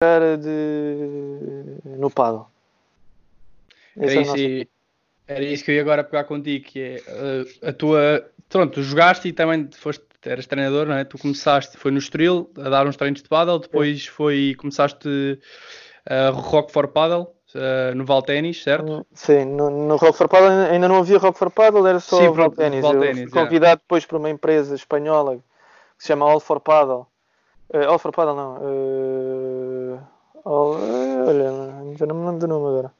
era de no paddle. Era isso, e, era isso que eu ia agora pegar contigo, que é uh, a tua. Pronto, tu jogaste e também foste, eras treinador, não é? Tu começaste, foi no Estoril a dar uns treinos de paddle, depois foi, começaste a uh, Rock for Paddle, uh, no Valténis, certo? Sim, no, no Rock for Paddle ainda não havia Rock for Paddle, era só Sim. Valténis. Eu fui convidado depois por uma empresa espanhola que se chama All for Paddle. Uh, All for Paddle não. Uh, olha, já não me lembro do nome agora.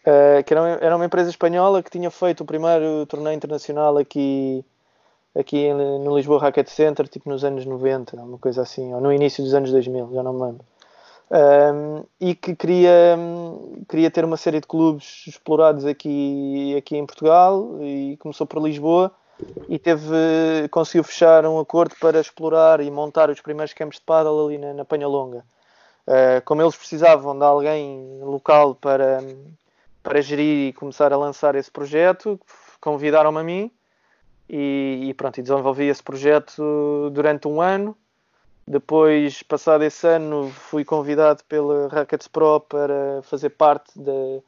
Uh, que era uma, era uma, empresa espanhola que tinha feito o primeiro torneio internacional aqui, aqui no Lisboa Racket Center, tipo nos anos 90, uma coisa assim, ou no início dos anos 2000, já não me lembro. Um, e que queria, queria ter uma série de clubes explorados aqui, aqui em Portugal e começou por Lisboa e teve, conseguiu fechar um acordo para explorar e montar os primeiros campos de paddle ali na, na Longa. Uh, como eles precisavam de alguém local para, para gerir e começar a lançar esse projeto, convidaram-me a mim e, e, pronto, e desenvolvi esse projeto durante um ano. Depois, passado esse ano, fui convidado pela Rackets Pro para fazer parte da,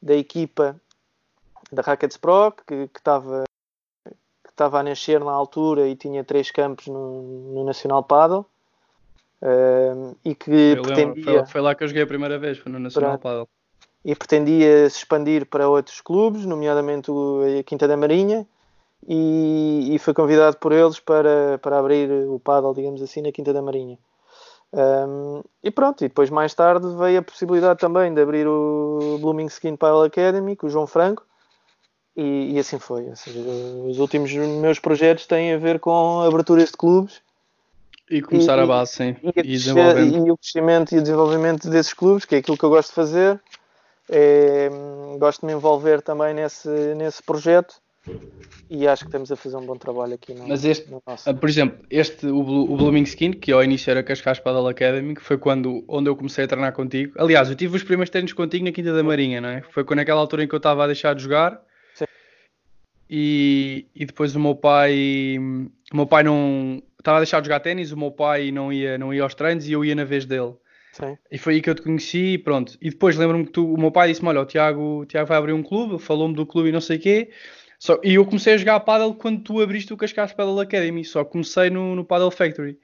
da equipa da Rackets Pro, que, que estava que estava a nascer na altura e tinha três campos no, no Nacional Paddle. Uh, e que eu pretendia... Lembro, foi, lá que eu joguei a primeira vez, foi no Nacional Paddle e pretendia se expandir para outros clubes, nomeadamente a Quinta da Marinha, e, e foi convidado por eles para, para abrir o paddle, digamos assim, na Quinta da Marinha. Um, e pronto, e depois mais tarde veio a possibilidade também de abrir o Blooming Skin Paddle Academy com o João Franco, e, e assim foi. Ou seja, os últimos meus projetos têm a ver com aberturas de clubes. E começar e, a base, sim. E, e, e, o crescimento e o desenvolvimento desses clubes, que é aquilo que eu gosto de fazer. É, gosto de me envolver também nesse, nesse projeto e acho que estamos a fazer um bom trabalho aqui no, Mas este, ah, por exemplo, este, o, o Blooming Skin, que ao início era Cascais Paddle Academy, que foi quando, onde eu comecei a treinar contigo. Aliás, eu tive os primeiros treinos contigo na Quinta da Marinha, não é? Foi naquela altura em que eu estava a deixar de jogar. E, e depois o meu pai, o meu pai não estava a deixar de jogar ténis, o meu pai não ia, não ia aos treinos e eu ia na vez dele. Sim. E foi aí que eu te conheci e pronto. E depois lembro-me que tu, o meu pai disse-me: Olha, o Tiago, o Tiago vai abrir um clube, falou-me do clube e não sei o quê. Só, e eu comecei a jogar paddle quando tu abriste o Cascais Paddle Academy, só comecei no, no Paddle Factory.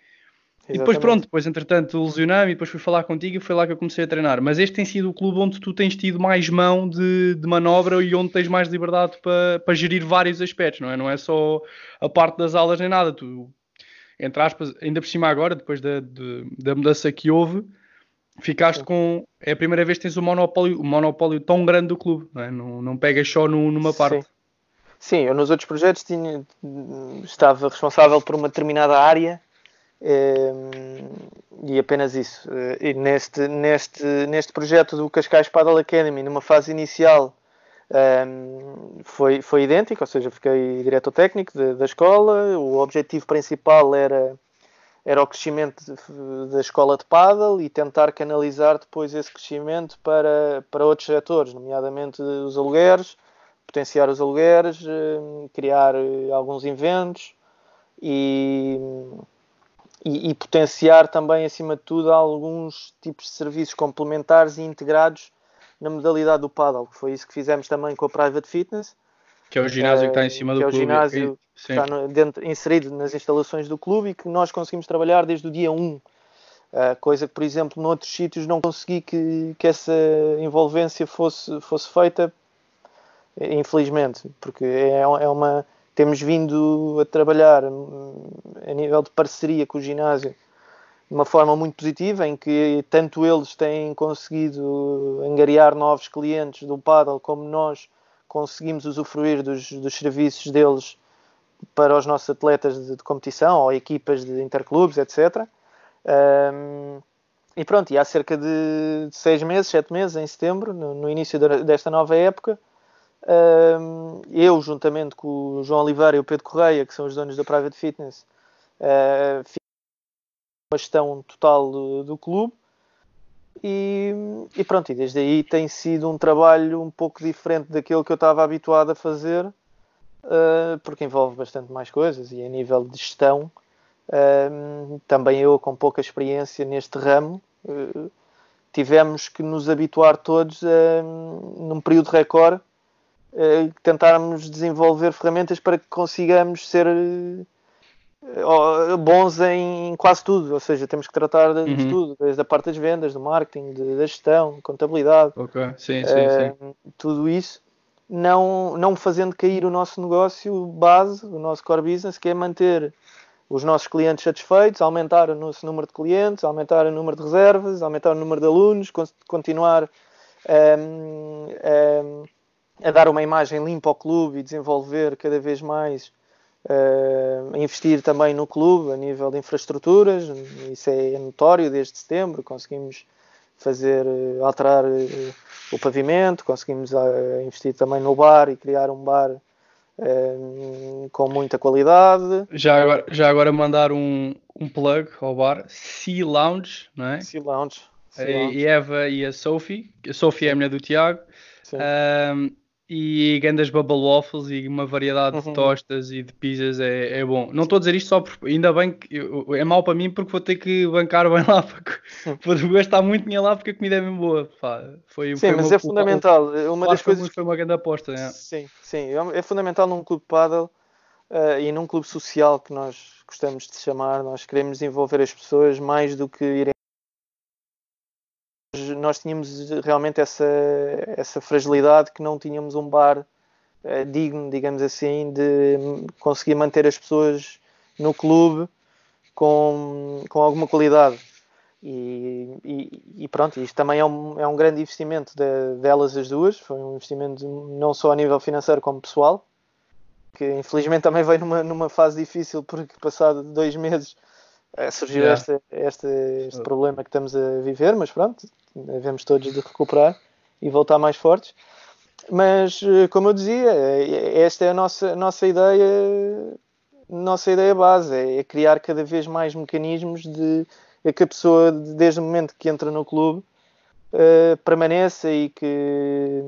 Exatamente. E depois pronto, depois entretanto lesionei-me e depois fui falar contigo e foi lá que eu comecei a treinar. Mas este tem sido o clube onde tu tens tido mais mão de, de manobra e onde tens mais liberdade para, para gerir vários aspectos, não é? Não é só a parte das aulas nem nada. Tu, entre aspas, ainda por cima agora, depois da, de, da mudança que houve, ficaste com. É a primeira vez que tens um monopólio, um monopólio tão grande do clube, não, é? não, não pegas só no, numa parte. Sim. Sim, eu nos outros projetos tinha, estava responsável por uma determinada área e apenas isso. Eh, e neste, neste, neste projeto do Cascais Paddle Academy, numa fase inicial, eh, foi, foi idêntico, ou seja, fiquei diretor técnico de, da escola. O objetivo principal era era o crescimento da escola de paddle e tentar canalizar depois esse crescimento para, para outros setores, nomeadamente os alugueres, potenciar os alugueres, eh, criar eh, alguns eventos e, e, e, potenciar também, acima de tudo, alguns tipos de serviços complementares e integrados na modalidade do paddle, que foi isso que fizemos também com a Private Fitness. Que é o ginásio que está em cima do clube. Que é o ginásio Sim. está no, dentro, inserido nas instalações do clube e que nós conseguimos trabalhar desde o dia 1. Uh, coisa que, por exemplo, noutros sítios não consegui que, que essa envolvência fosse, fosse feita, infelizmente, porque é, é uma. Temos vindo a trabalhar a nível de parceria com o ginásio de uma forma muito positiva, em que tanto eles têm conseguido angariar novos clientes do paddle, como nós conseguimos usufruir dos, dos serviços deles para os nossos atletas de, de competição ou equipas de interclubes, etc. Um, e pronto, e há cerca de seis meses, sete meses, em setembro, no, no início desta nova época, eu, juntamente com o João Oliveira e o Pedro Correia, que são os donos da Private Fitness, uh, fiz uma gestão total do, do clube. E, e, pronto, e desde aí tem sido um trabalho um pouco diferente daquilo que eu estava habituado a fazer uh, porque envolve bastante mais coisas e a nível de gestão, uh, também eu com pouca experiência neste ramo, Uh, tivemos que nos habituar todos num período recorde, uh, tentarmos desenvolver ferramentas para que consigamos ser bons em quase tudo, ou seja, temos que tratar de, uhum. tudo, desde a parte das vendas, do marketing, de, da gestão, contabilidade, okay. sim, sim, uh, sim. tudo isso, não, não fazendo cair o nosso negócio base, o nosso core business, que é manter os nossos clientes satisfeitos, aumentar o nosso número de clientes, aumentar o número de reservas, aumentar o número de alunos, continuar um, ehm, um, ehm, a dar uma imagem limpa ao clube e desenvolver cada vez mais Uh, investir também no clube a nível de infraestruturas, isso é notório desde setembro. Conseguimos fazer, uh, alterar uh, o pavimento, conseguimos investir também no bar e criar um bar com muita qualidade. Já agora, já agora mandar um, um plug ao bar, Sea Lounge, não é? Sea Lounge. Sea Lounge. A Eva e a Sophie, a Sophie é a mulher do Tiago. Um, e grandes bubble waffles e uma variedade uhum. de tostas e de pizzas é, é bom. Não estou a dizer isto só porque ainda bem que eu, é mau para mim porque vou ter que bancar bem lá porque vou gastar muito dinheiro lá porque a comida é bem boa. Pá, foi, sim, foi mas é fundamental. Uma das coisas foi uma grande aposta. É. Sim, sim, é, é fundamental num clube paddle uh, e num clube social que nós gostamos de chamar. Nós queremos envolver as pessoas mais do que irem nós tínhamos realmente essa, essa fragilidade que não tínhamos um bar uh, digno, digamos assim, de conseguir manter as pessoas no clube com, com alguma qualidade. E, e, e pronto, isto também é um, é um grande investimento de, delas as duas. Foi um investimento não só a nível financeiro como pessoal, que infelizmente também veio numa, numa fase difícil, porque passado dois meses eh, surgiu yeah. este, este, este problema que estamos a viver, mas pronto, devemos todos de recuperar e voltar mais fortes. Mas, eh, como eu dizia, eh, esta é a nossa, nossa ideia nossa ideia base, é criar cada vez mais mecanismos de que a pessoa, desde o momento que entra no clube, uh, permaneça e que,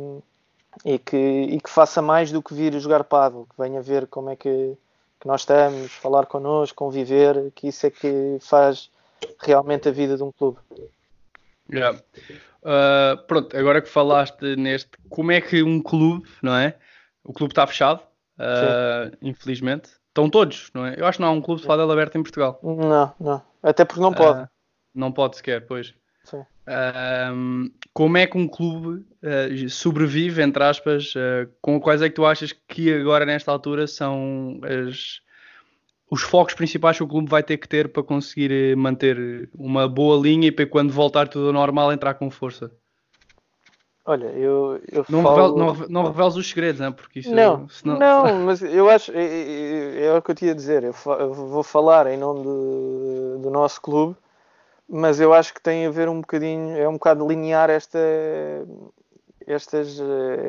e, que, e que faça mais do que vir jogar paddle, que venha ver como é que, que nós estamos, falar connosco, conviver, que isso é que faz realmente a vida de um clube. Yeah. Uh, pronto, agora que falaste neste, como é que um clube, não é? O clube está fechado, uh, infelizmente. Estão todos, não é? Eu acho que não há um clube de padel aberto em Portugal. Não, não. Até porque não pode. Uh, não pode sequer, pois. Sim. como é que um clube sobrevive, entre aspas, com quais é que tu achas que agora nesta altura são as, os focos principais que o clube vai ter que ter para conseguir eh, manter uma boa linha e para quando voltar tudo ao normal entrar com força? Olha, eu, eu não, falo... não, não reveles os segredos, não porque isso não, senão... não, mas eu acho, é, é, é, o que eu tinha a dizer, eu, eu vou falar em nome do, do, nosso clube, mas eu acho que tem a ver um bocadinho, é um bocado linear esta, estas,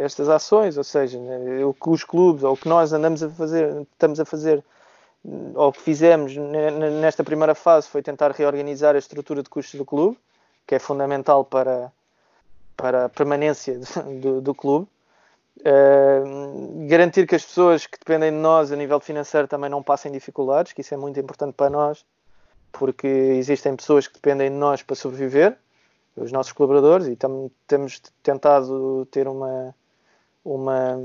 estas ações, ou seja, né, o que os clubes, ou o que nós andamos a fazer, estamos a fazer ou o que fizemos nesta primeira fase foi tentar reorganizar a estrutura de custos do clube, que é fundamental para, para a permanência do, do clube. Uh, garantir que as pessoas que dependem de nós a nível financeiro também não passem dificuldades, que isso é muito importante para nós, porque existem pessoas que dependem de nós para sobreviver, os nossos colaboradores, e tam, temos tentado ter uma, uma,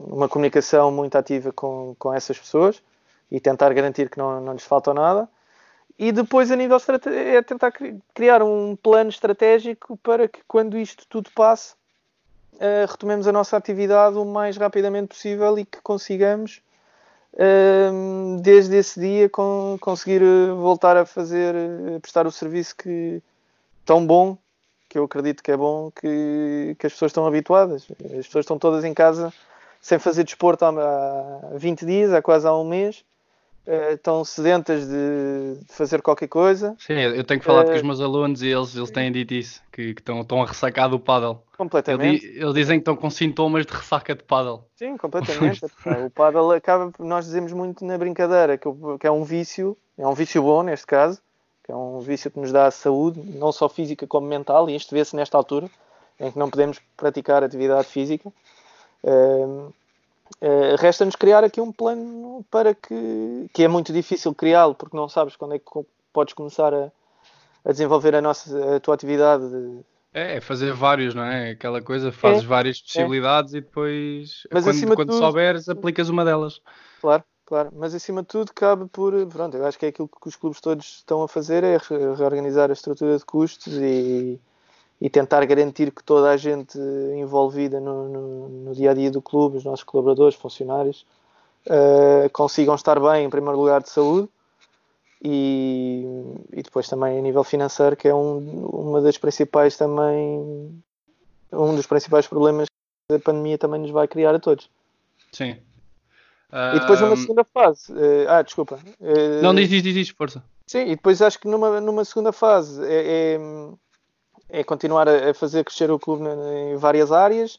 uma comunicação muito ativa com, com essas pessoas e tentar garantir que não, não lhes falta nada. E depois, a nível é tentar criar um plano estratégico para que, quando isto tudo passe, uh, retomemos a nossa atividade o mais rapidamente possível e que consigamos, uh, desde esse dia, com, conseguir eh, voltar a fazer, a prestar o serviço que tão bom, que eu acredito que é bom, que, que as pessoas estão habituadas. As pessoas estão todas em casa sem fazer desporto há 20 dias, há quase há um mês uh, estão sedentas de, de, fazer qualquer coisa. Sim, eu tenho que falar uh, com os meus alunos e eles, eles têm dito isso, que, que estão, estão a ressacar do paddle. Completamente. Eles, eles, dizem que estão com sintomas de ressaca de paddle. Sim, completamente. o paddle acaba, nós dizemos muito na brincadeira que, que é um vício, é um vício bom neste caso, que é um vício que nos dá saúde, não só física como mental, e isto vê-se nesta altura, em que não podemos praticar atividade física. Uh, Uh, Resta-nos criar aqui um plano para que, que é muito difícil criá-lo, porque não sabes quando é que podes começar a, a desenvolver a, nossa, a tua atividade. É, é, fazer vários, não é? Aquela coisa, fazes é, várias é. possibilidades é. e depois, Mas quando, quando tudo, souberes, aplicas uma delas. Claro, claro. Mas acima de tudo, cabe por. Pronto, eu acho que é aquilo que os clubes todos estão a fazer: é reorganizar a estrutura de custos e, e tentar garantir que toda a gente envolvida no, no, no dia a dia do clube, os nossos colaboradores, funcionários, uh, consigam estar bem, em primeiro lugar, de saúde e, e depois também a nível financeiro, que é um, uma das principais também, um dos principais problemas que a pandemia também nos vai criar a todos. Sim. E depois numa segunda fase, uh, ah, desculpa. Uh, não, diz, diz, diz, força. Sim, e depois acho que numa, numa segunda fase é, é, continuar a, a, fazer crescer o clube em várias áreas.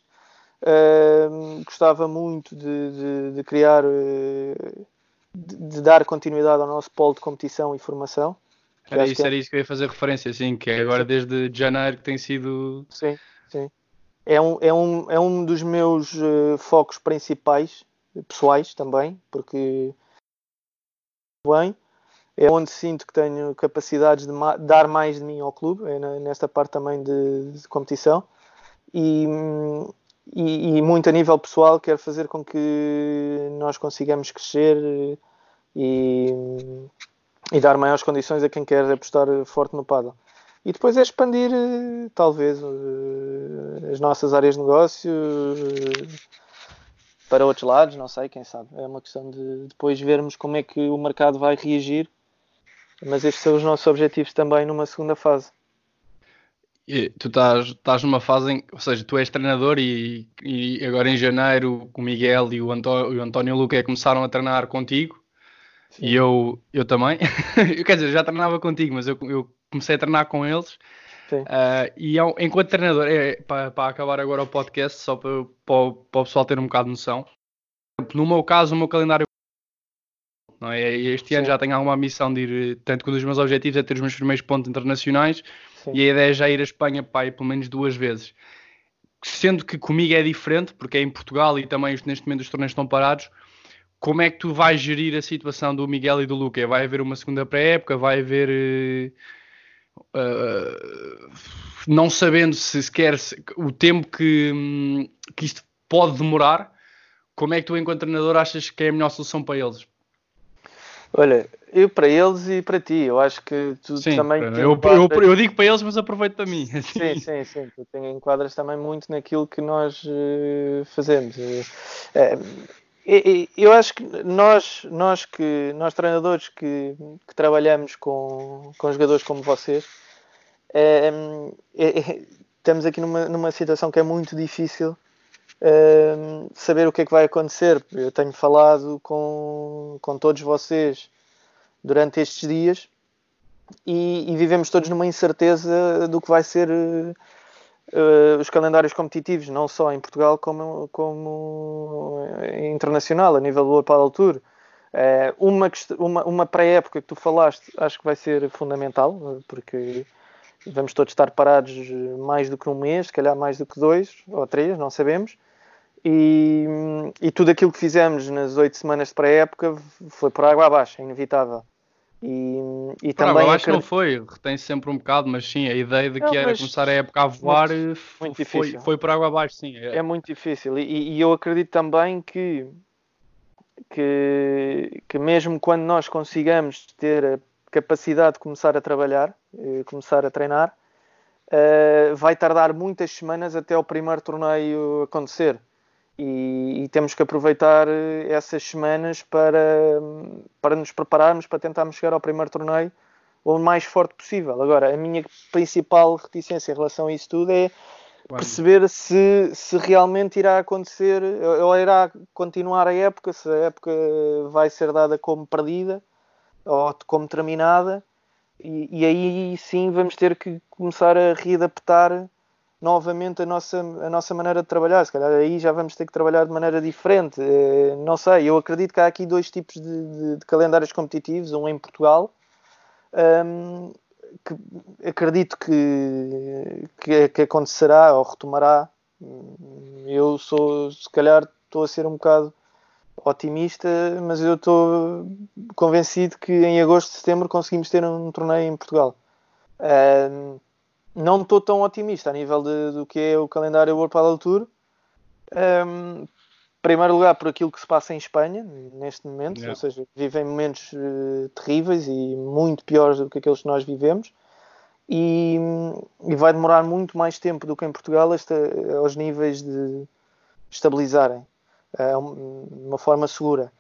Uh, gostava muito de, de, de criar uh, de, de, dar continuidade ao nosso polo de competição e formação. Era isso, é... era isso que eu ia fazer referência, sim, que é agora desde janeiro que tem sido. Sim, sim. É um, é um, é um dos meus uh, focos principais, pessoais também, porque bem, é onde sinto que tenho capacidades de ma dar mais de mim ao clube, é nesta parte também de, de competição. E, e, e, muito a nível pessoal quero fazer com que nós consigamos crescer e, e dar maiores condições a quem quer apostar forte no paddle. E depois é expandir, talvez, eh, as nossas áreas de negócio eh, para outros lados, não sei, quem sabe. É uma questão de depois vermos como é que o mercado vai reagir. Mas estes são os nossos objetivos também numa segunda fase. E tu estás, estás numa fase em, ou seja, tu és treinador e, e agora em janeiro o Miguel e o António, o António Luque começaram a treinar contigo Sim. e eu, eu também. Quer dizer, já treinava contigo, mas eu, eu comecei a treinar com eles. Uh, e eu, enquanto treinador, é, para, para acabar agora o podcast, só para, para, para o pessoal ter um bocado de noção, no meu caso, o meu calendário não é? Este Sim. ano já tenho alguma missão de ir, tanto que um dos meus objetivos é ter os meus primeiros pontos internacionais Sim. e a ideia é já ir à Espanha para pelo menos duas vezes. Sendo que comigo é diferente, porque é em Portugal e também neste momento os torneios estão parados. Como é que tu vais gerir a situação do Miguel e do Luca? Vai haver uma segunda pré-época? Vai haver. Uh, não sabendo se sequer se, o tempo que, hum, que isto pode demorar, como é que tu, enquanto treinador, achas que é a melhor solução para eles? Olha, eu para eles e para ti, eu acho que tu sim, também. Eu, eu, eu, digo para eles, mas aproveito para mim. Sim, sim, sim. Tu enquadras também muito naquilo que nós uh, fazemos. Uh, eu acho que nós, nós, que, nós treinadores que, que trabalhamos com, com jogadores como vocês, estamos aqui numa, numa situação que é muito difícil saber o que é que vai acontecer. Eu tenho falado com, com todos vocês durante estes dias e, e vivemos todos numa incerteza do que vai ser uh, os calendários competitivos, não só em Portugal como, como internacional, a nível do World Tour. Uma, uma, uma pré-época que tu falaste acho que vai ser fundamental, porque vamos todos estar parados mais do que um mês, se calhar mais do que dois ou três, não sabemos. E, e tudo aquilo que fizemos nas oito semanas de pré-época foi por água abaixo, é inevitável. E, e por também. Água abaixo não foi, retém sempre um bocado, mas sim, a ideia de que não, era começar a época a voar muito, muito foi, foi por água abaixo, sim. É, é muito difícil. E, e, eu acredito também que, que, que mesmo quando nós consigamos ter a capacidade de começar a trabalhar, eh, começar a treinar, uh, vai tardar muitas semanas até o primeiro torneio acontecer e, e, temos que aproveitar eh, essas semanas para, para nos prepararmos para tentarmos chegar ao primeiro torneio o mais forte possível. Agora, a minha principal reticência em relação a isso tudo é perceber se, se realmente irá acontecer ou irá continuar a época, se a época vai ser dada como perdida ou como terminada, e, e aí sim vamos ter que começar a readaptar novamente a nossa, a nossa maneira de trabalhar. Se calhar aí já vamos ter que trabalhar de maneira diferente. Eh, não sei, eu acredito que há aqui dois tipos de, de, de calendários competitivos, um em Portugal, um, que acredito que, que, que, acontecerá ou retomará. Eu sou, se calhar, estou a ser um bocado otimista, mas eu estou convencido que em agosto, setembro conseguimos ter um torneio em Portugal. Não estou tão otimista a nível de, do que é o calendário World Padel Tour. Um, primeiro lugar por aquilo que se passa em Espanha neste momento, yeah. ou seja, vivem momentos uh, terríveis e muito piores do que aqueles que nós vivemos e, e, vai demorar muito mais tempo do que em Portugal esta, aos níveis de estabilizarem uh, uma forma segura.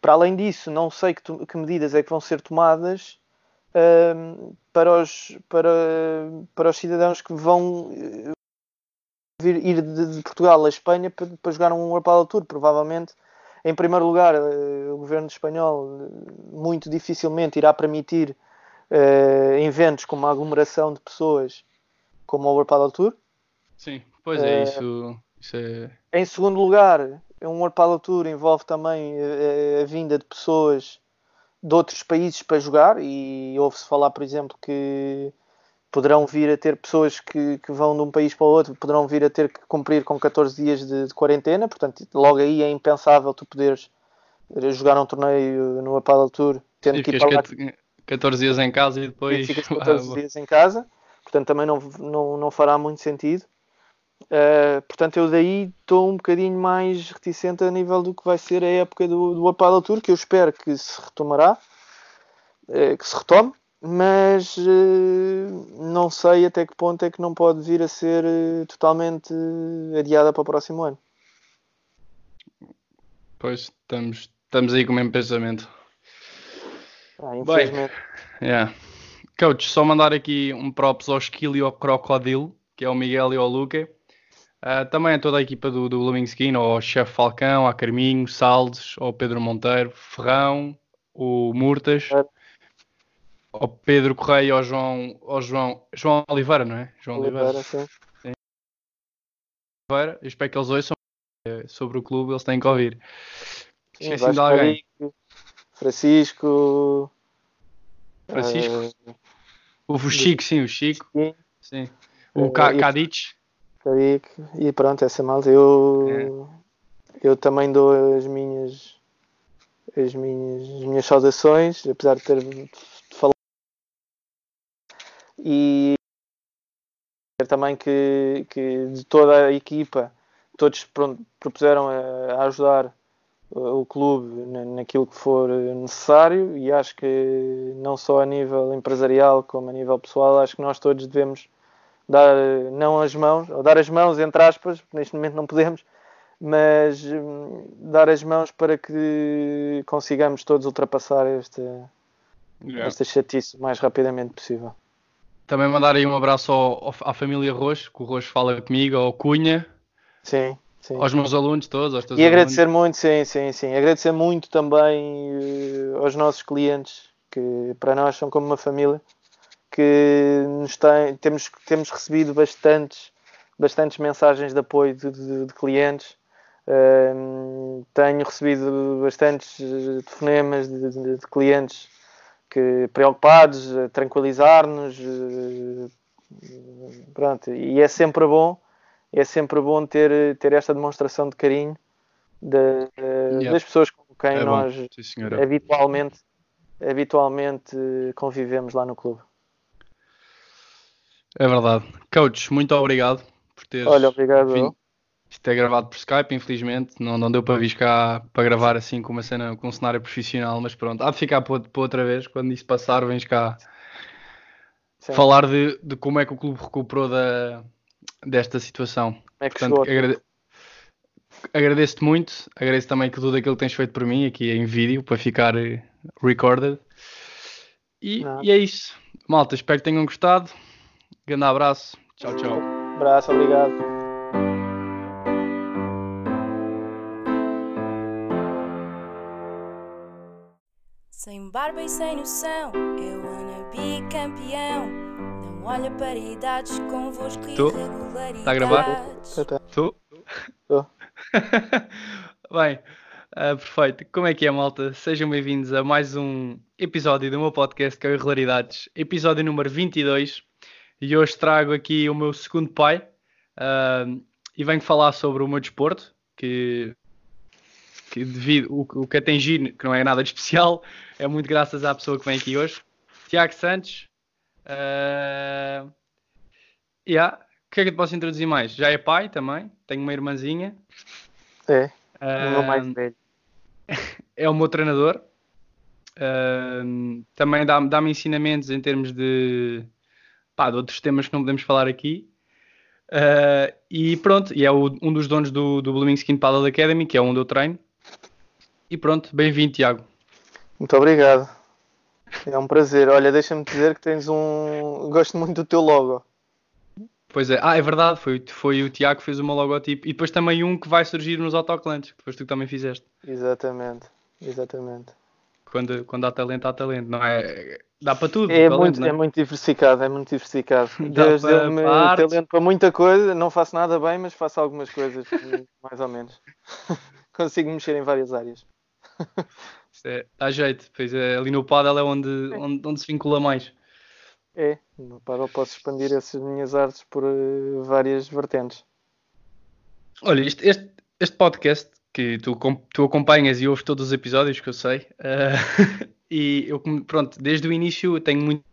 Para além disso, não sei que, que, medidas é que vão ser tomadas para, os, para, para os cidadãos que vão eh, vir, ir de, de, Portugal a Espanha para, para jogar um World Tour. Provavelmente, em primeiro lugar, uh, o governo espanhol eh, muito dificilmente irá permitir uh, eventos com uma aglomeração de pessoas como o World Tour. Sim, pois é, isso é... Em segundo lugar, um World Padel Tour envolve também a, eh, a, vinda de pessoas de outros países para jogar e ouve-se falar, por exemplo, que poderão vir a ter pessoas que, que, vão de um país para o outro, poderão vir a ter que cumprir com 14 dias de, de quarentena, portanto, logo aí é impensável tu poderes jogar um torneio no Padel Tour tendo Sim, que ir para lá. 14 dias em casa e depois. E ficas 14 dias em casa, portanto também não, não, não fará muito sentido. Uh, portanto, eu daí estou um bocadinho mais reticente a nível do que vai ser a época do, do Tour, que eu espero que se retomará, uh, que se retome, mas uh, não sei até que ponto é que não pode vir a ser totalmente adiada para o próximo ano. Pois, estamos, estamos aí com o mesmo pensamento. Ah, infelizmente. Bem, yeah. Coach, só mandar aqui um props ao Esquilo e ao Crocodilo, que é o Miguel e o Luca Uh, também a toda a equipa do, do Blooming Skin, ao Chefe Falcão, a Carminho, Saldes, ao Pedro Monteiro, Ferrão, o Murtas, é. ao Pedro Correia, ao João, ao João, João Oliveira, não é? João Oliveira, Oliveira sim. sim. Oliveira, eu espero que eles ouçam eh, sobre o clube, eles têm que ouvir. Esqueci de alguém. Francisco. Francisco. Uh, o Chico, sim, o Chico. Sim. O uh, Cadic. E pronto, essa malta. Eu, é. eu também dou as minhas, as minhas, as minhas saudações, apesar de ter falado. E também que, que de toda a equipa, todos pronto, propuseram a, a ajudar o clube naquilo que for necessário e acho que não só a nível empresarial como a nível pessoal, acho que nós todos devemos dar não as mãos, ou dar as mãos entre aspas, neste momento não podemos, mas hum, dar as mãos para que consigamos todos ultrapassar esta, yeah. esta chatice o mais rapidamente possível. Também mandar aí um abraço ao, à família Roxo, que o Roxo fala comigo, ao Cunha. Sim, sim. Aos meus alunos todos. E agradecer alunos. muito, sim, sim, sim. Agradecer muito também uh, aos nossos clientes, que para nós são como uma família que nos tem, temos, temos recebido bastantes, bastantes mensagens de apoio de, de, de clientes. Uh, tenho recebido bastantes eh, telefonemas de, de, de, clientes que preocupados, a tranquilizar-nos. Uh, pronto, e é sempre bom, é sempre bom ter, ter esta demonstração de carinho de, yeah. das pessoas com quem é nós Sim, habitualmente, habitualmente convivemos lá no clube. É verdade. Coach, muito obrigado por teres. Olha, obrigado. Vindo. Isto é gravado por Skype, infelizmente. Não, não deu para vir cá para gravar assim com uma cena, com um cenário profissional, mas pronto. Há de ficar para, para outra vez. Quando isso passar, vens cá Sim. falar de, de como é que o clube recuperou da, desta situação. É que Portanto, agrade... agradeço-te muito. Agradeço também que tudo aquilo que tens feito por mim aqui em vídeo para ficar eh, recorded. E, e é isso. Malta, espero que tenham gostado. Grande abraço. Tchau, tchau. Abraço, obrigado. Sem barba e sem noção, eu wanna be campeão. Não olha para idades convosco e irregularidades. Está a gravar? Estou. Estou. Bem, uh, perfeito. Como é que é, malta? Sejam bem-vindos a mais um episódio do meu podcast que é o Irregularidades, episódio número 22 e hoje trago aqui o meu segundo pai uh, e venho falar sobre o meu desporto, que, que devido o, o que atingir, que não é nada de especial, é muito graças à pessoa que vem aqui hoje. Tiago Santos, Uh, yeah. O que é que eu te posso introduzir mais? Já é pai também, tenho uma irmãzinha. É, uh, o meu mais velho. É o meu treinador. Uh, também dá-me dá ensinamentos em termos de, pá, de outros temas que não podemos falar aqui. Uh, e pronto, e é o, um dos donos do, do Blooming Skin Paddle Academy, que é onde eu treino. E pronto, bem-vindo, Tiago. Muito obrigado. É um prazer. Olha, deixa-me dizer que tens um. Gosto muito do teu logo. Pois é, ah, é verdade, foi, foi o Tiago que fez o meu logotipo. E depois também um que vai surgir nos autoclantes, que depois tu também fizeste. Exatamente, exatamente. Quando, quando há talento, há talento, não é? Dá para tudo. É, talento, muito, é? é muito diversificado, é muito diversificado. Deus deu-me talento para muita coisa, não faço nada bem, mas faço algumas coisas, mais ou menos. Consigo mexer em várias áreas. Isto é, dá jeito, pois é, ali no paddle é onde, onde, onde se vincula mais. É, no paddle posso expandir essas minhas artes por uh, várias vertentes. Olha, este, este, este podcast que tu, tu acompanhas e ouves todos os episódios que eu sei, uh, e eu, pronto, desde o início tenho muito.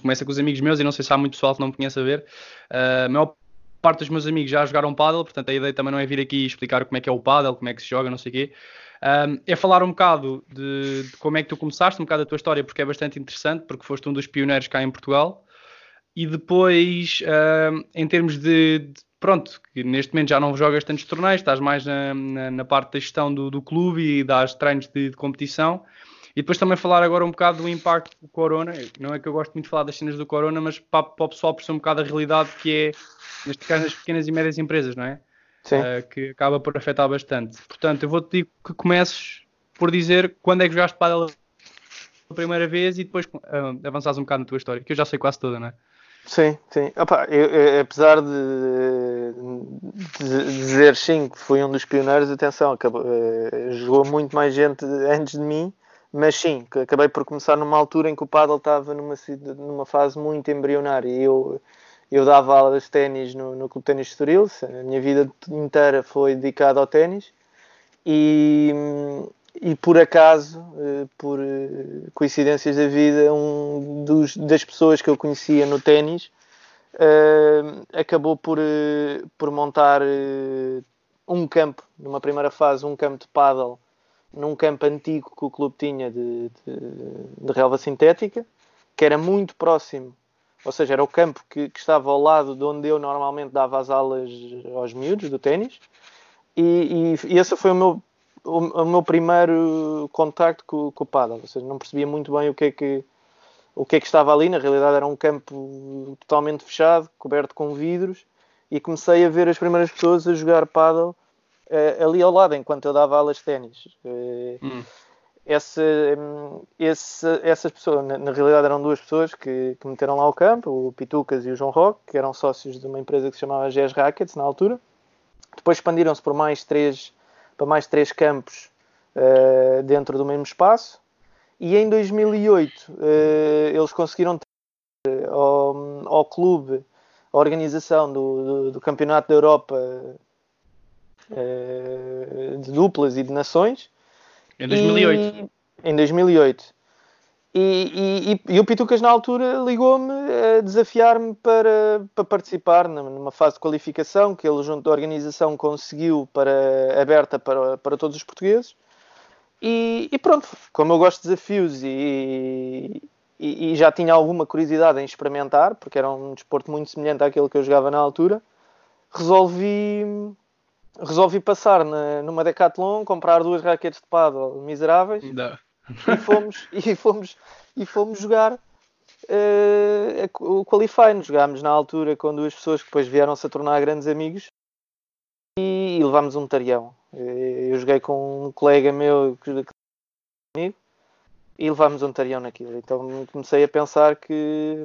Começa com os amigos meus, e não sei se há muito pessoal que não me conhece a ver, uh, a maior parte dos meus amigos já jogaram paddle, portanto a ideia também não é vir aqui explicar como é que é o paddle, como é que se joga, não sei o quê. Um, é falar um bocado de, de, como é que tu começaste, um bocado da tua história, porque é bastante interessante, porque foste um dos pioneiros cá em Portugal. E depois, um, em termos de, de, Pronto, que neste momento já não jogas tantos torneios, estás mais na, na, na parte da gestão do, do, clube e das treinos de, de, competição. E depois também falar agora um bocado do impacto do Corona. Não é que eu gosto muito de falar das cenas do Corona, mas para, para o pessoal perceber um bocado a realidade que é, neste caso, nas pequenas e médias empresas, não é? uh, que acaba por afetar bastante. Portanto, eu vou-te pedir que comeces por dizer quando é que jogaste para a primeira vez e depois uh, avançares um bocado na tua história, que eu já sei quase toda, não é? Sim, sim. Opa, eu, eu, apesar de, de, dizer sim que fui um dos pioneiros, atenção, acabou, uh, jogou muito mais gente antes de mim, mas sim, acabei por começar numa altura em que o paddle estava numa, numa fase muito embrionária eu eu dava aulas de ténis no, no Clube Ténis Estoril, a minha vida inteira foi dedicada ao ténis e, e por acaso, eh, por eh, coincidências da vida, um dos, das pessoas que eu conhecia no ténis uh, acabou por, por montar um campo, numa primeira fase, um campo de paddle num campo antigo que o clube tinha de, de, de relva sintética, que era muito próximo ou seja, era o campo que, que, estava ao lado de onde eu normalmente dava as aulas aos miúdos do ténis, e, e, e, esse foi o meu, o, o meu primeiro contacto com, com o paddle, ou seja, não percebia muito bem o que é que o que é que estava ali, na realidade era um campo totalmente fechado, coberto com vidros, e comecei a ver as primeiras pessoas a jogar paddle uh, ali ao lado, enquanto eu dava aulas de ténis. Uh, hum esse, esse, essas pessoas, na, na, realidade eram duas pessoas que, que meteram lá o campo, o Pitucas e o João Roque, que eram sócios de uma empresa que se chamava GES Rackets na altura. Depois expandiram-se por mais três, para mais três campos uh, dentro do mesmo espaço. E em 2008 uh, eh, eles conseguiram ter uh, ao, ao, clube a organização do, do, do Campeonato da Europa de duplas e de nações em 2008. E, em 2008. E, e, e, o Pitucas na altura ligou-me a desafiar-me para, para participar numa fase de qualificação que ele junto da organização conseguiu para, aberta para, para todos os portugueses. E, e pronto, como eu gosto de desafios e, e, já tinha alguma curiosidade em experimentar, porque era um desporto muito semelhante àquele que eu jogava na altura, resolvi resolvi passar na, numa Decathlon, comprar duas raquetes de paddle miseráveis e fomos, e fomos, e fomos jogar uh, o Qualifying. Jogámos na altura com duas pessoas que depois vieram-se a tornar grandes amigos e, e levámos um tarião. Eh, eu joguei com um colega meu que, comigo e levámos um tarião naquilo. Então comecei a pensar que,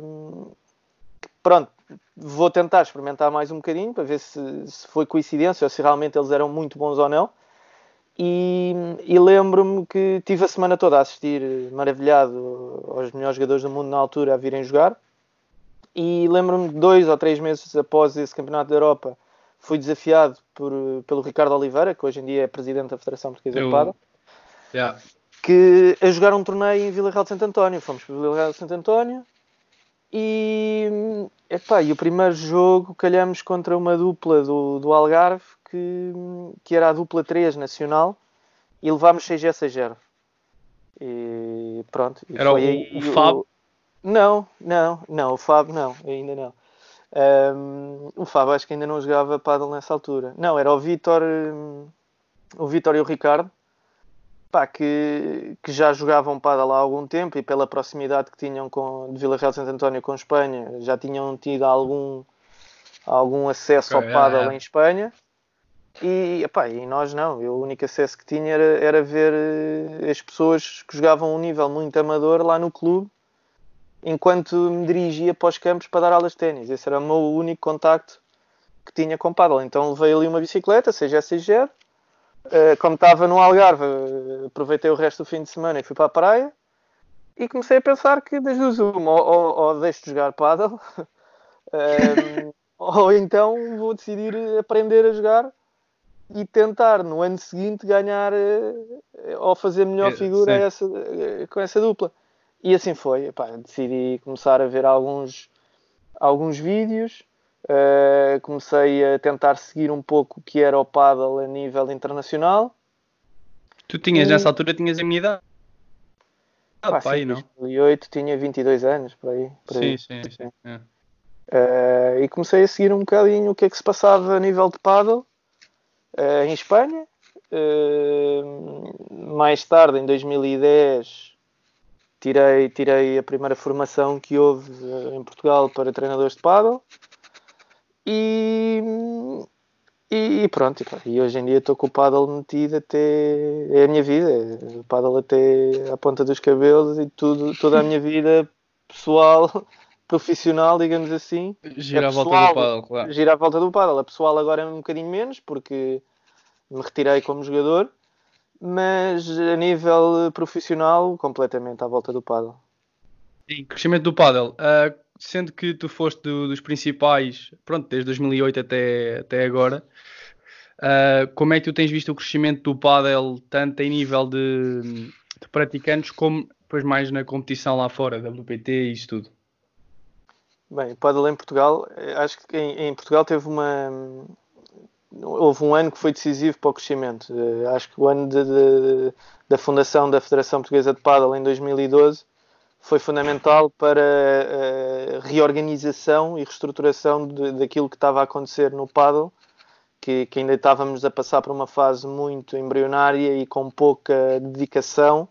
que pronto, vou tentar experimentar mais um bocadinho para ver se, se foi coincidência ou se realmente eles eram muito bons ou não. E, e lembro-me que tive a semana toda a assistir maravilhado aos melhores jogadores do mundo na altura a virem jogar. E lembro-me que dois ou três meses após esse Campeonato da Europa fui desafiado por, pelo Ricardo Oliveira, que hoje em dia é presidente da Federação Portuguesa de Pada, yeah. que a jogar um torneio em Vila Real de Santo António. Fomos para Vila Real de Santo António, E, epá, e o primeiro jogo calhamos contra uma dupla do, do Algarve que, que era a dupla 3 nacional e levámos 6 S a 0. E pronto. E era o, o, o Fab? Não, não, não, o Fab não, ainda não. Um, o Fábio acho que ainda não jogava paddle nessa altura. Não, era o Vitor, hum, o Vitor e o Ricardo, pá, que, que já jogavam paddle há algum tempo e pela proximidade que tinham com, de Vila Real de Santo António com Espanha, já tinham tido algum, algum acesso okay, ao paddle é, é. em Espanha. E, epá, e nós não, eu, o único acesso que tinha era, era ver eh, as pessoas que jogavam um nível muito amador lá no clube enquanto me dirigia para os campos para dar aulas de ténis. Esse era o meu único contacto que tinha com paddle. Então levei ali uma bicicleta, seja SG, Uh, como estava no Algarve, uh, aproveitei o resto do fim de semana e fui para a praia e comecei a pensar que das duas uma, ou, ou, ou deixo de jogar paddle uh, ou então vou decidir aprender a jogar e tentar no ano seguinte ganhar ou fazer melhor figura essa, com essa dupla. E assim foi. Epá, decidi começar a ver alguns, alguns vídeos. Uh, comecei a tentar seguir um pouco o que era o paddle a nível internacional. Tu tinhas, e... nessa altura, tinhas a minha idade? Ah, pá, sim, não? 2008 tinha 22 anos, por aí. Por sim, aí. sim, sim. É. Uh, e comecei a seguir um bocadinho o que é que se passava a nível de paddle uh, em Espanha. mais tarde, em 2010, tirei, tirei a primeira formação que houve eh, em Portugal para treinadores de paddle e, e, pronto, e hoje em dia estou com o paddle metido até é a minha vida, o paddle até à ponta dos cabelos e tudo, toda a minha vida pessoal, profissional, digamos assim. Gira à volta do paddle, claro. Gira à volta do paddle. A pessoal agora é um bocadinho menos porque me retirei como jogador mas a nível profissional, completamente à volta do paddle. Sim, crescimento do paddle. Uh, sendo que tu foste do, dos principais, pronto, desde 2008 até, até agora, uh, como é que tu tens visto o crescimento do paddle, tanto em nível de, de praticantes, como depois mais na competição lá fora, WPT e isso tudo? Bem, o paddle em Portugal, eh, acho que em, em Portugal teve uma, houve um ano que foi decisivo para o crescimento. Uh, acho que o ano de, de, da fundação da Federação Portuguesa de Paddle em 2012 foi fundamental para a uh, reorganização e reestruturação de, daquilo que estava a acontecer no paddle, que, que, ainda estávamos a passar por uma fase muito embrionária e com pouca dedicação.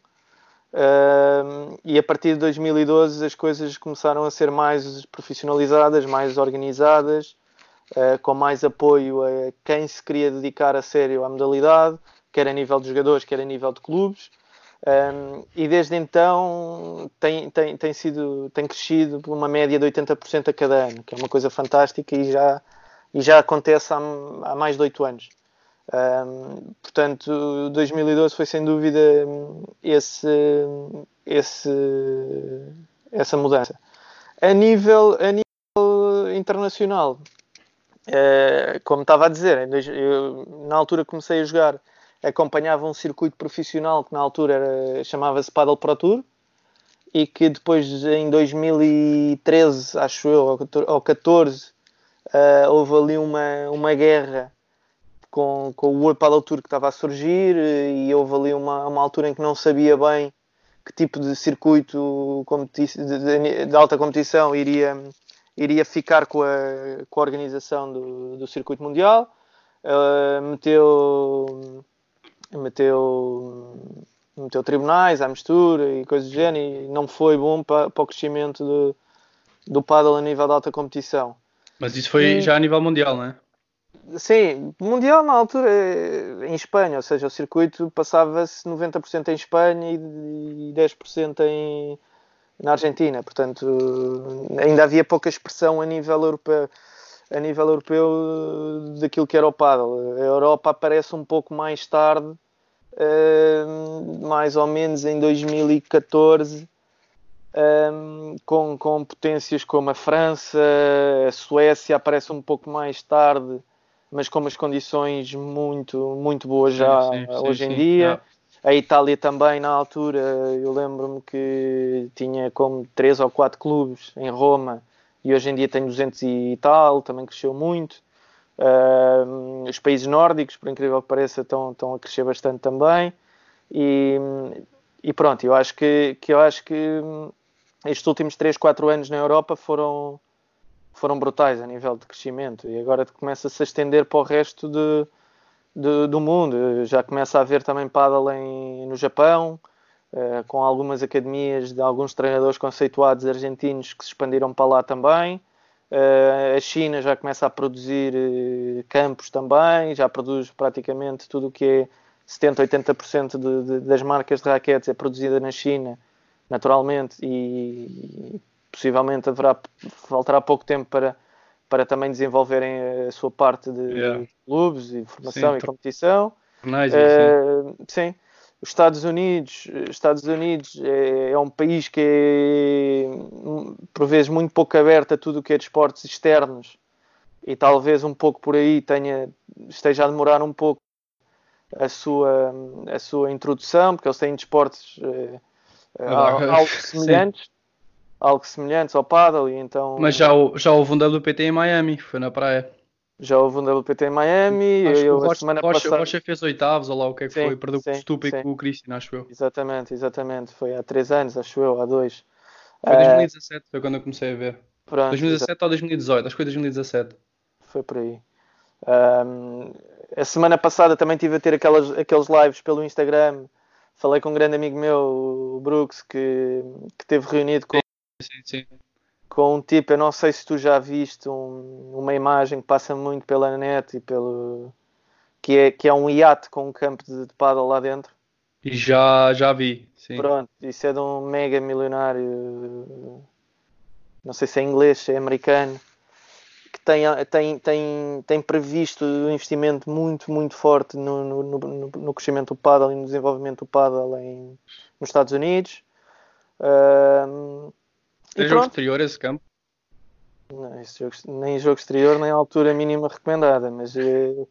Uh, e a partir de 2012 as coisas começaram a ser mais profissionalizadas, mais organizadas, uh, com mais apoio a quem se queria dedicar a sério à modalidade, quer a nível de jogadores, quer a nível de clubes. Um, e desde então tem, tem, tem, sido, tem crescido por uma média de 80% a cada ano, que é uma coisa fantástica e já, e já acontece há, há mais de 8 anos. Um, portanto, 2012 foi sem dúvida esse, esse, essa mudança. A nível, a nível internacional, Uh, como estava a dizer, eu, na altura comecei a jogar, acompanhava um circuito profissional que na altura chamava-se Paddle Pro Tour e que depois em 2013, acho eu, ou 14, uh, houve ali uma, uma guerra com, com o World Paddle Tour que estava a surgir e houve ali uma, uma altura em que não sabia bem que tipo de circuito de, de, de alta competição iria iria ficar com a, com a organização do, do circuito mundial. Uh, meteu, meteu, meteu tribunais à mistura e coisas do género e não foi bom para, para o crescimento do, do paddle a nível de alta competição. Mas isso foi e, já a nível mundial, não é? Sim, mundial na altura em Espanha, ou seja, o circuito passava-se 90% em Espanha e 10% em, na Argentina, portanto ainda havia pouca expressão a nível europeu, a nível europeu daquilo que era o paddle. A Europa aparece um pouco mais tarde, uh, mais ou menos em 2014, um, eh, com, com potências como a França, a Suécia aparece um pouco mais tarde, mas com umas condições muito, muito boas já sim, sim, hoje sim, em dia. A Itália também, na altura, eu lembro-me que tinha como três ou quatro clubes em Roma e hoje em dia tem 200 e tal, também cresceu muito. Uh, os países nórdicos, por incrível que pareça, estão, estão a crescer bastante também. E, e pronto, eu acho que, que eu acho que estes últimos 3, 4 anos na Europa foram, foram brutais a nível de crescimento e agora começa-se a estender para o resto de, de, do mundo. Já começa a haver também paddle em, no Japão, uh, com algumas academias de alguns treinadores conceituados argentinos que se expandiram para lá também. Uh, a China já começa a produzir uh, campos também, já produz praticamente tudo o que é 70, 80% de, de, das marcas de raquetes é produzida na China, naturalmente, e, possivelmente haverá, faltará pouco tempo para, para também desenvolverem a sua parte de, yeah. clubes e formação sim, e competição. Nice, uh, sim. Os Estados Unidos, Estados Unidos é, é, um país que é por vezes muito pouco aberto a tudo o que é de esportes externos e talvez um pouco por aí tenha, esteja a demorar um pouco a sua, a sua introdução, porque eles têm desportos uh, algo semelhantes algo semelhantes ao paddle e então... Mas já, já houve um WPT em Miami, foi na praia. Já houve um WPT em Miami. Acho eu, que o Rocha, semana Rocha, passada... Rocha fez oitavos, ou lá o que é que sim, foi, perdeu sim, com o Stupa e com o Christian, acho eu. Exatamente, exatamente. Foi há 3 anos, acho eu, há 2. Foi 2017, uh... foi quando eu comecei a ver. Pronto, 2017 exatamente. ou 2018, acho que foi 2017. Foi por aí. Um, a semana passada também tive a ter aquelas, aqueles lives pelo Instagram. Falei com um grande amigo meu, o Brooks, que, que teve reunido com sim, sim. Com um tipo, eu não sei se tu já viste um, uma imagem que passa muito pela net e pelo. que é, que é um iate com um campo de, de paddle lá dentro. E já, já vi, sim. Pronto, isso é de um mega milionário. Não sei se é inglês, se é americano que tem, tem, tem, tem previsto um investimento muito, muito forte no, no, no, no crescimento do paddle e no desenvolvimento do paddle em, nos Estados Unidos. Uh, tem jogo exterior esse campo? Não, jogo, nem jogo exterior, nem a altura mínima recomendada, mas eh,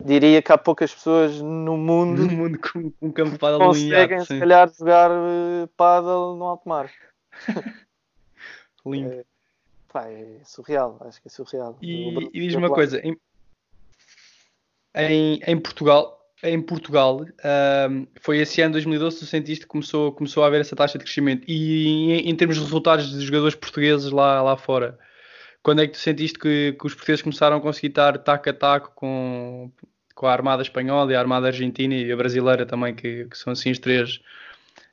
diria que há poucas pessoas no mundo, no mundo com, um campo de conseguem se calhar jogar uh, paddle no alto mar. Lindo. É, pá, é surreal, acho que é surreal. E, e diz-me uma coisa, em, em, em Portugal, em Portugal, um, foi esse ano 2012 que tu sentiste que começou, começou a haver essa taxa de crescimento. E em, em, termos de resultados de jogadores portugueses lá, lá fora, quando é que tu sentiste que, que os portugueses começaram a conseguir estar taco a taco com, com a Armada Espanhola e a Armada Argentina e a Brasileira também, que, que são assim as três,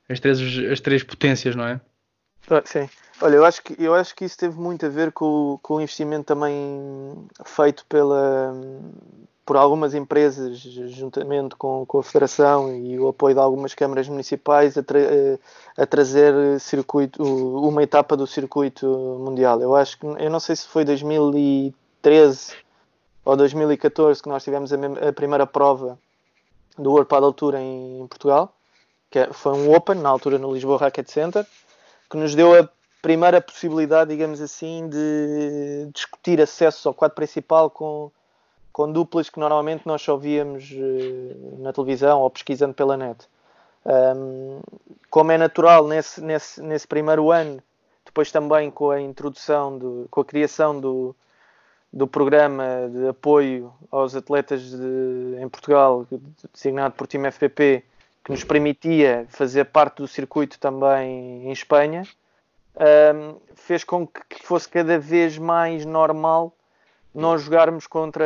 as, três, as três potências, não é? Ah, sim. Olha, eu acho que, eu acho que isso teve muito a ver com, com o investimento também feito pela, por algumas empresas, juntamente com, com, a Federação e o apoio de algumas câmaras municipais, a, tra eh, a, trazer circuito, uma etapa do circuito mundial. Eu acho que, eu não sei se foi 2013 ou 2014 que nós tivemos a, a primeira prova do World Paddle Tour em, em Portugal, que é, foi um Open, na altura no Lisboa Racket Center, que nos deu a primeira possibilidade, digamos assim, de discutir acesso ao quadro principal com com duplas que normalmente nós só víamos uh, na televisão ou pesquisando pela net. Um, como é natural nesse, nesse, nesse primeiro ano, depois também com a introdução, do, com a criação do, do programa de apoio aos atletas de, em Portugal, designado por time FPP, que nos permitia fazer parte do circuito também em Espanha, um, fez com que fosse cada vez mais normal nós jogarmos contra,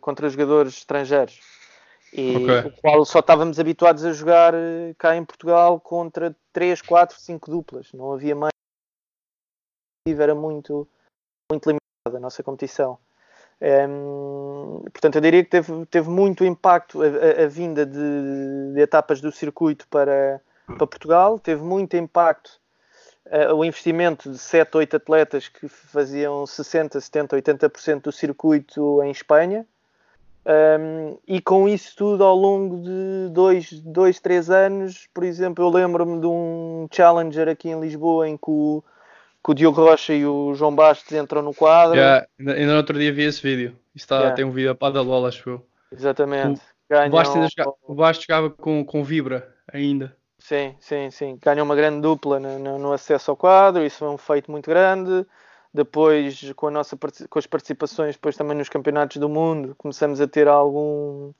contra jogadores estrangeiros. E okay. o qual só estávamos habituados a jogar eh, cá em Portugal contra 3, 4, 5 duplas. Não havia mais. Era muito, muito limitada a nossa competição. Um, portanto, eu diria que teve, teve muito impacto a, a, a vinda de, de, etapas do circuito para, para Portugal, teve muito impacto uh, o investimento de 7, 8 atletas que faziam 60, 70, 80% do circuito em Espanha. Um, e com isso tudo ao longo de 2, dois, 3 anos, por exemplo, eu lembro-me de um Challenger aqui em Lisboa em que o, que o Diogo Rocha e o João Bastos entram no quadro. Yeah, ainda no outro dia vi esse vídeo. Está, yeah. Tem um vídeo para da Lola, acho eu. Exatamente. Ganham... O Bastos, jogava, o Bastos jogava com, com Vibra ainda. Sim, sim, sim. Ganham uma grande dupla no, no, no, acesso ao quadro, isso é um feito muito grande. Depois, com, a nossa, com as participações depois também nos campeonatos do mundo, começamos a ter algum,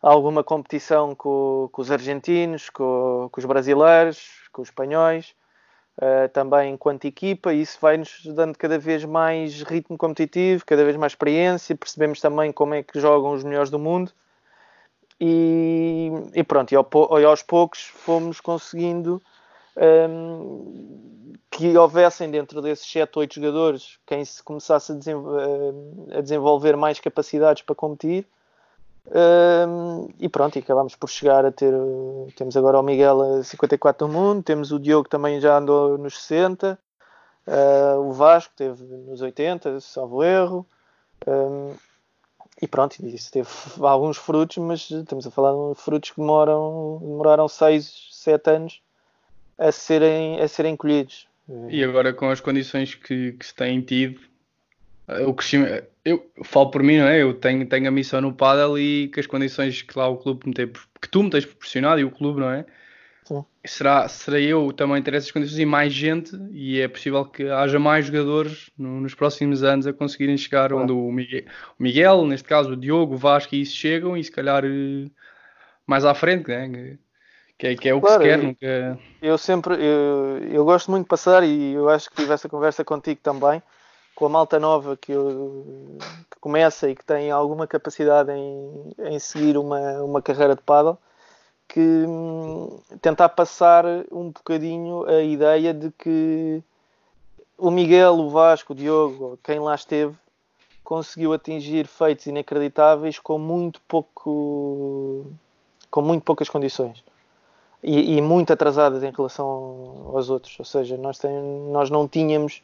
alguma competição com, com os argentinos, com, com, os brasileiros, com os espanhóis, uh, também enquanto equipa, e isso vai-nos dando cada vez mais ritmo competitivo, cada vez mais experiência, percebemos também como é que jogam os melhores do mundo e, e pronto, e, ao, e, aos poucos fomos conseguindo um, que houvessem dentro desses 7, 8 jogadores quem se começasse a, desenvol a desenvolver mais capacidades para competir. E pronto, e acabámos por chegar a ter. Temos agora o Miguel a 54 do mundo, temos o Diogo também já andou nos 60, uh, ah, o Vasco teve nos 80, salvo erro. Um, e pronto, isso teve alguns frutos, mas estamos a falar de frutos que demoram, demoraram 6, 7 anos a serem, a serem colhidos. E agora com as condições que, que se têm tido, o crescimento, eu falo por mim, não é? Eu tenho, tenho a missão no paddle e que as condições que lá o clube me tem, que tu me tens proporcionado e o clube, não é? Será, será eu também ter essas condições e mais gente, e é possível que haja mais jogadores no, nos próximos anos a conseguirem chegar onde o Miguel, o Miguel, neste caso o Diogo, o Vasco e isso chegam, e se calhar eh, mais à frente, né? que, é, que é o claro, que se quer. Nunca... Eu sempre, eu, eu gosto muito de passar, e eu acho que tive essa conversa contigo também, com a malta nova que, que começa e que tem alguma capacidade em, em seguir uma, uma carreira de paddle que hum, tentar passar um bocadinho a ideia de que o Miguel, o Vasco, o Diogo, quem lá esteve, conseguiu atingir feitos inacreditáveis com muito pouco com muito poucas condições e, e muito atrasadas em relação aos outros. Ou seja nós, tem, nós não tínhamos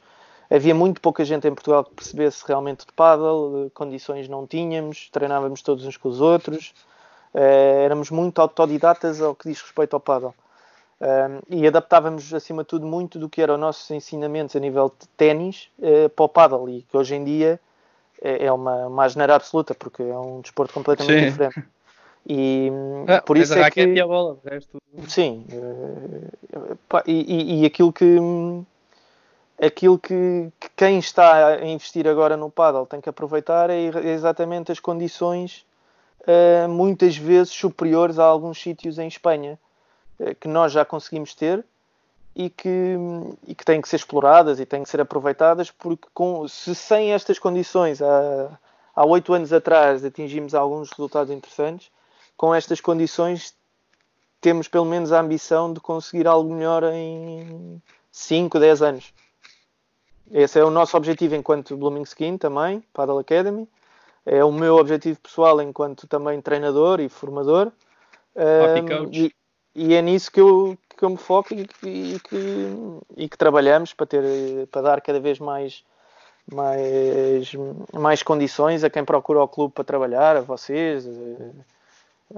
havia muito pouca gente em Portugal que percebesse realmente de paddle condições não tínhamos treinávamos todos uns com os outros Uh, éramos muito autodidatas ao que diz respeito ao paddle. Uh, e adaptávamos, acima de tudo, muito do que eram os nossos ensinamentos a nível de ténis uh, para o paddle, e que hoje em dia é, é uma, uma asneira absoluta, porque é um desporto completamente Sim. diferente. E ah, por isso é que... A bola, resto... Sim, e, e, e, aquilo que aquilo que, que, quem está a investir agora no paddle tem que aproveitar é exatamente as condições uh, muitas vezes superiores a alguns sítios em Espanha uh, que nós já conseguimos ter e que, e que têm que ser exploradas e têm que ser aproveitadas, porque com, se sem estas condições há oito anos atrás atingimos alguns resultados interessantes, com estas condições temos pelo menos a ambição de conseguir algo melhor em 5, 10 anos. Esse é o nosso objetivo enquanto Blooming Skin também, Paddle Academy é o meu objetivo pessoal enquanto também treinador e formador. Um, e, e, é nisso que eu, que eu me foco e, e, que, e que trabalhamos para, ter, para dar cada vez mais, mais, mais condições a quem procura o clube para trabalhar, a vocês,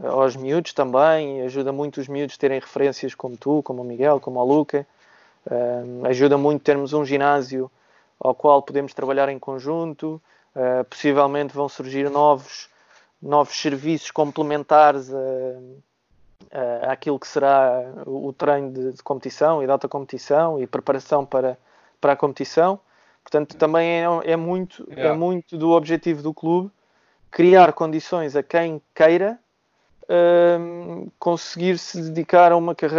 aos miúdos também. Ajuda muito os miúdos terem referências como tu, como o Miguel, como o Luca. Um, ajuda muito termos um ginásio ao qual podemos trabalhar em conjunto. Uh, possivelmente vão surgir novos, novos serviços complementares a, a, àquilo que será o, treino de, de, competição e de alta competição e preparação para, para a competição. Portanto, também é, é muito, é muito do objetivo do clube criar condições a quem queira um, conseguir se dedicar a uma carreira